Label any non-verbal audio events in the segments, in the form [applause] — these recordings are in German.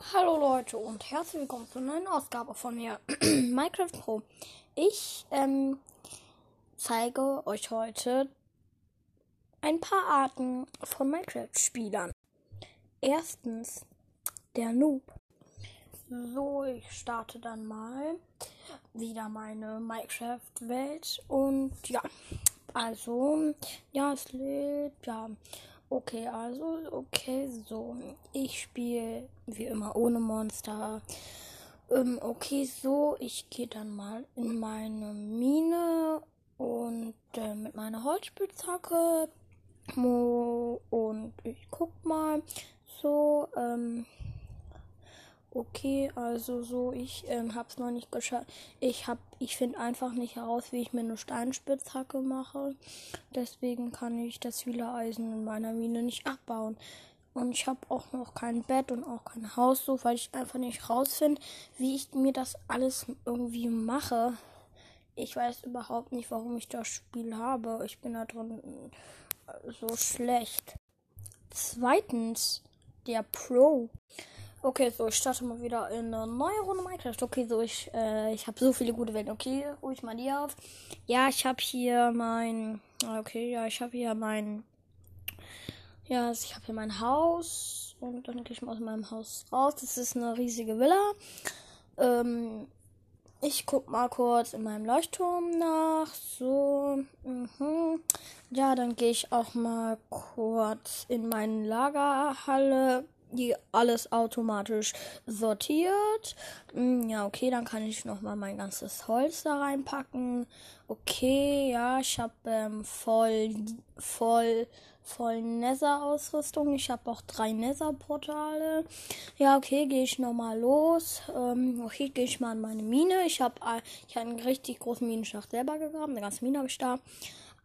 Hallo Leute und herzlich willkommen zu einer neuen Ausgabe von mir, [clears throat] Minecraft Pro. Ich ähm, zeige euch heute ein paar Arten von Minecraft-Spielern. Erstens der Noob. So, ich starte dann mal wieder meine Minecraft-Welt und ja, also, ja, es lädt, ja. Okay, also, okay, so. Ich spiele wie immer ohne Monster. Ähm, okay, so. Ich gehe dann mal in meine Mine und äh, mit meiner Holzspitzhacke. Und ich guck mal. So, ähm. Okay, also so, ich ähm, hab's noch nicht geschafft. Ich hab, ich finde einfach nicht heraus, wie ich mir eine Steinspitzhacke mache. Deswegen kann ich das Hühlereisen in meiner Mine nicht abbauen. Und ich habe auch noch kein Bett und auch kein Haus, so, weil ich einfach nicht rausfinde, wie ich mir das alles irgendwie mache. Ich weiß überhaupt nicht, warum ich das Spiel habe. Ich bin da drin äh, so schlecht. Zweitens, der Pro. Okay, so, ich starte mal wieder in eine neue Runde Minecraft. Okay, so, ich, äh, ich habe so viele gute Welten. Okay, ruhe ich mal die auf. Ja, ich habe hier mein, okay, ja, ich habe hier mein, ja, ich habe hier mein Haus. Und dann gehe ich mal aus meinem Haus raus. Das ist eine riesige Villa. Ähm, ich guck mal kurz in meinem Leuchtturm nach. So, mhm. ja, dann gehe ich auch mal kurz in meine Lagerhalle die alles automatisch sortiert. Hm, ja, okay, dann kann ich noch mal mein ganzes Holz da reinpacken. Okay, ja, ich habe ähm, voll, voll, voll Nether-Ausrüstung. Ich habe auch drei Nether-Portale. Ja, okay, gehe ich noch mal los. Ähm, okay, gehe ich mal an meine Mine. Ich habe ich hab einen richtig großen Minenschacht selber gegraben. Eine ganze Mine habe ich da.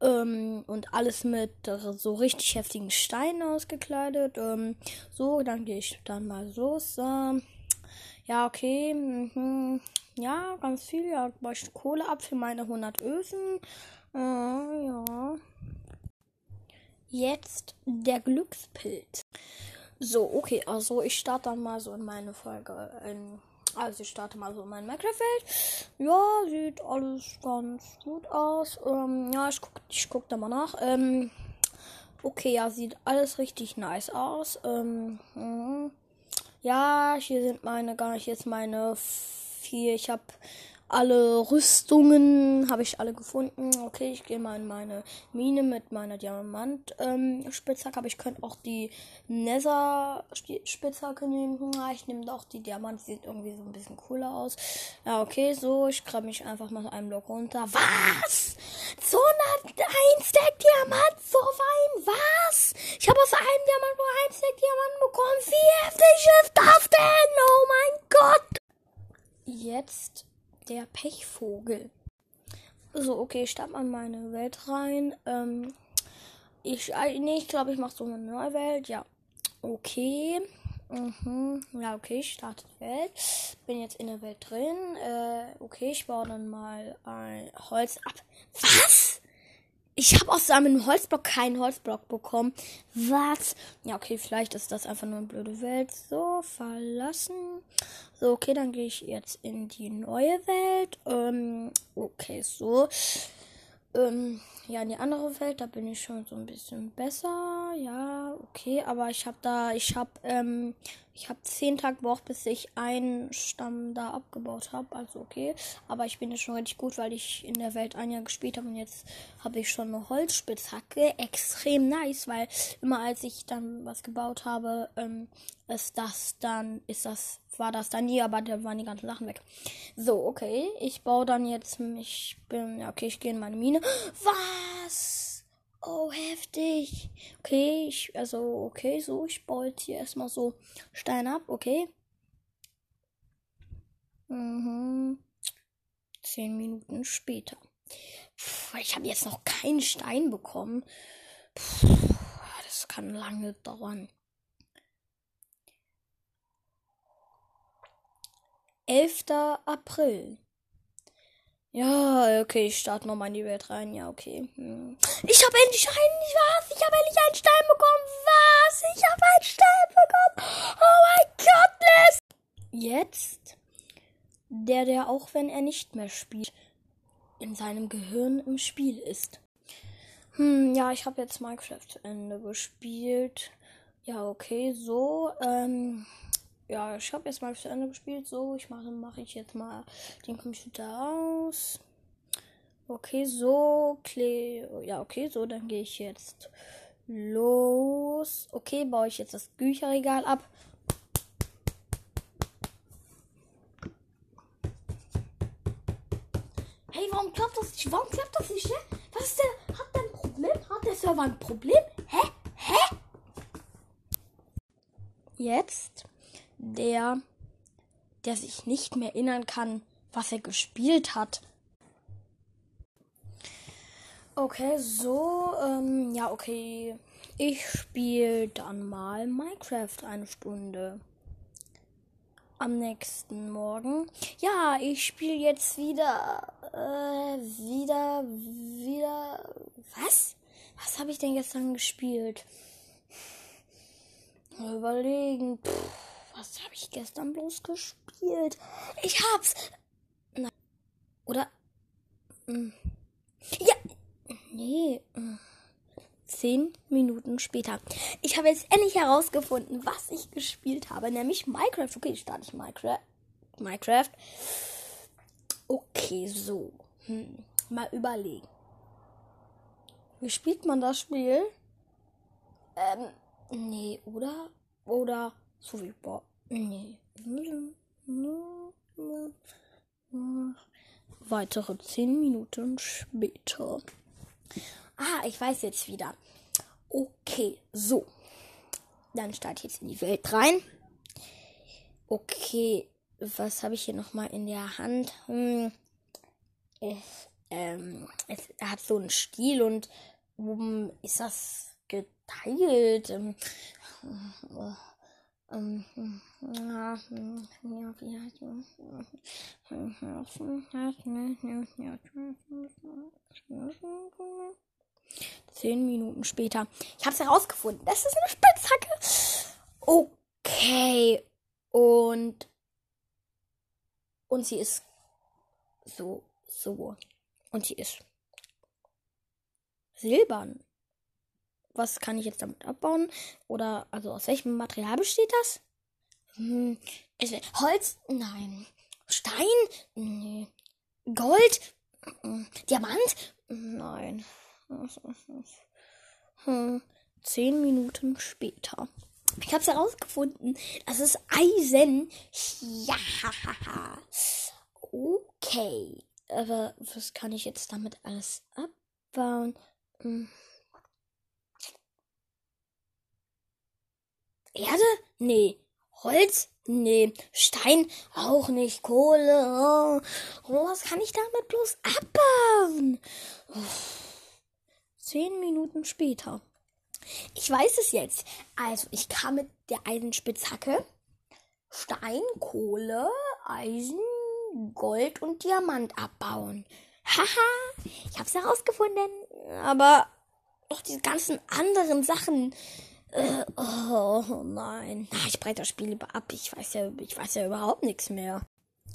Ähm, und alles mit so richtig heftigen Steinen ausgekleidet. Ähm, so, dann gehe ich dann mal los. Ähm, ja, okay. Mhm. Ja, ganz viel. Ja, ich Kohle ab für meine 100 Öfen. Äh, ja. Jetzt der Glückspilz. So, okay, also ich starte dann mal so in meine Folge in also ich starte mal so mein Minecraft-Welt. Ja, sieht alles ganz gut aus. Ähm, ja, ich guck, ich guck da mal nach. Ähm, okay, ja, sieht alles richtig nice aus. Ähm, mh. ja, hier sind meine, gar nicht jetzt meine vier. Ich habe alle Rüstungen habe ich alle gefunden. Okay, ich gehe mal in meine Mine mit meiner Diamant-Spitzhacke. Ähm, aber ich könnte auch die Nether-Spitzhacke nehmen. Ja, ich nehme doch die Diamant. Sieht irgendwie so ein bisschen cooler aus. Ja, okay, so. Ich grabe mich einfach mal einen Block runter. Was? So ein Stack Diamant, so fein. Was? Ich habe aus einem Diamant nur ein Stack Diamant bekommen. Wie heftig ist das denn? Oh mein Gott. Jetzt der Pechvogel. So, okay, ich starte mal meine Welt rein. Ähm, ich, äh, nee, ich glaube, ich mache so eine neue Welt. Ja, okay. Mhm. Ja, okay, ich starte die Welt. Bin jetzt in der Welt drin. Äh, okay, ich baue dann mal ein Holz ab. Was? Ich habe aus einem Holzblock keinen Holzblock bekommen. Was? Ja, okay, vielleicht ist das einfach nur eine blöde Welt. So, verlassen. So, okay, dann gehe ich jetzt in die neue Welt. Ähm, okay, so. Ähm, ja, in die andere Welt, da bin ich schon so ein bisschen besser. Ja, okay, aber ich habe da, ich habe, ähm, ich habe zehn Tage gebraucht, bis ich einen Stamm da abgebaut habe. Also okay, aber ich bin jetzt schon richtig gut, weil ich in der Welt ein Jahr gespielt habe und jetzt habe ich schon eine Holzspitzhacke. Extrem nice, weil immer als ich dann was gebaut habe, ähm, ist das dann, ist das war das dann nie, aber da waren die ganzen Sachen weg. So, okay. Ich baue dann jetzt, ich bin, okay, ich gehe in meine Mine. [gasps] Was? Oh, heftig. Okay, ich, also, okay, so, ich baue hier erstmal so Stein ab, okay. Mhm. Zehn Minuten später. Puh, ich habe jetzt noch keinen Stein bekommen. Puh, das kann lange dauern. 11. April. Ja, okay, ich starte nochmal in die Welt rein. Ja, okay. Hm. Ich habe endlich einen, was? Ich habe endlich einen Stein bekommen. Was? Ich habe einen Stein bekommen. Oh mein Gott, Jetzt der, der auch wenn er nicht mehr spielt, in seinem Gehirn im Spiel ist. Hm, ja, ich habe jetzt Minecraft zu Ende gespielt. Ja, okay, so. Ähm, ja, ich habe jetzt mal zu Ende gespielt. So, ich mache mache ich jetzt mal den Computer aus. Okay, so. Ja, okay, so, dann gehe ich jetzt los. Okay, baue ich jetzt das Bücherregal ab. Hey, warum klappt das nicht? Warum klappt das nicht? Ne? Was ist denn? Hat der ein Problem? Hat der Server ein Problem? Hä? Hä? Jetzt der, der sich nicht mehr erinnern kann, was er gespielt hat. Okay, so, ähm, ja, okay. Ich spiele dann mal Minecraft eine Stunde. Am nächsten Morgen. Ja, ich spiele jetzt wieder, äh, wieder, wieder. Was? Was habe ich denn gestern gespielt? Überlegen. Pff, was habe ich gestern bloß gespielt? Ich hab's. Na, oder? Hm. Ja. Nee. Zehn Minuten später. Ich habe jetzt endlich herausgefunden, was ich gespielt habe, nämlich Minecraft. Okay, starte ich Minecraft. Minecraft. Okay, so. Hm. Mal überlegen. Wie spielt man das Spiel? Ähm, Nee, oder? Oder so wie Bob. Nee. Weitere zehn Minuten später. Ah, ich weiß jetzt wieder. Okay, so. Dann starte ich jetzt in die Welt rein. Okay, was habe ich hier nochmal in der Hand? Hm, es, ähm, es hat so einen Stiel und oben ist das geteilt. Ähm, Zehn Minuten später. Ich habe es herausgefunden. Das ist eine Spitzhacke. Okay. Und und sie ist so so und sie ist silbern was kann ich jetzt damit abbauen? Oder, also aus welchem Material besteht das? Hm, Holz? Nein. Stein? Nee. Gold? Hm, Diamant? Nein. [laughs] Hm. Zehn Minuten später. Ich habe es herausgefunden. Das ist Eisen. Ja. [laughs] Okay. Aber was kann ich jetzt damit alles abbauen? Hm. Erde? Nee. Holz? Nee. Stein? Auch nicht. Kohle? Oh, was kann ich damit bloß abbauen? Zehn Minuten später. Ich weiß es jetzt. Also, ich kann mit der Eisenspitzhacke Stein, Kohle, Eisen, Gold und Diamant abbauen. Haha, ich hab's herausgefunden. Aber auch diese ganzen anderen Sachen, äh, oh nein. Ich breite das Spiel lieber ab. Ich weiß ja, ich weiß ja überhaupt nichts mehr.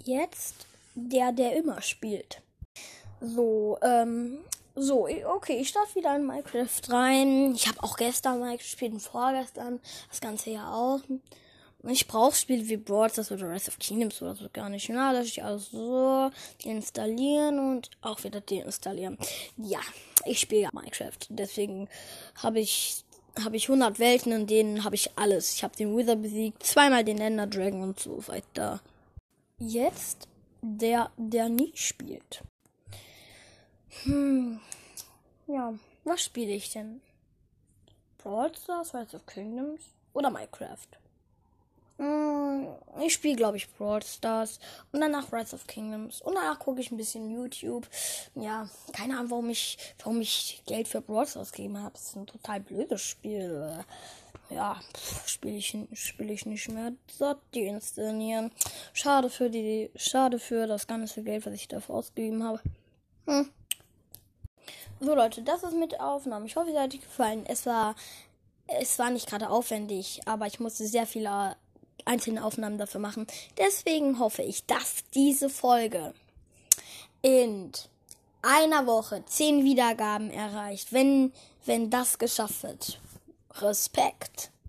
Jetzt der, der immer spielt. So, ähm, so, okay, ich starte wieder in Minecraft rein. Ich habe auch gestern Minecraft gespielt und vorgestern das ganze Jahr auch. Ich brauche Spiele wie Brawl Stars oder Rise of Kingdoms oder so gar nicht. Na, dass ich alles so installieren und auch wieder deinstallieren. Ja, ich spiele ja Minecraft. Deswegen habe ich habe ich 100 Welten, in denen habe ich alles. Ich habe den Wither besiegt, zweimal den Ender Dragon und so weiter. Jetzt der, der nie spielt. Hm. Ja, was spiele ich denn? Brawl Stars, Rise of Kingdoms oder Minecraft? Hm, ich spiele, glaube ich, Brawl Stars und danach Rise of Kingdoms. Und danach gucke ich ein bisschen YouTube. Ja, keine Ahnung, warum ich, warum ich Geld für Brawl Stars gegeben habe. Das ist ein total blödes Spiel. Ja, spiele ich, spiel ich nicht mehr. So, die installieren. Schade für die, schade für das ganze Geld, was ich dafür ausgegeben habe. Hm. So Leute, das ist mit Aufnahmen. Ich hoffe, es hat euch gefallen. Es war, es war nicht gerade aufwendig, aber ich musste sehr viele einzelne Aufnahmen dafür machen. Deswegen hoffe ich, dass diese Folge in einer Woche zehn Wiedergaben erreicht. Wenn, wenn das geschafft wird. Respekt.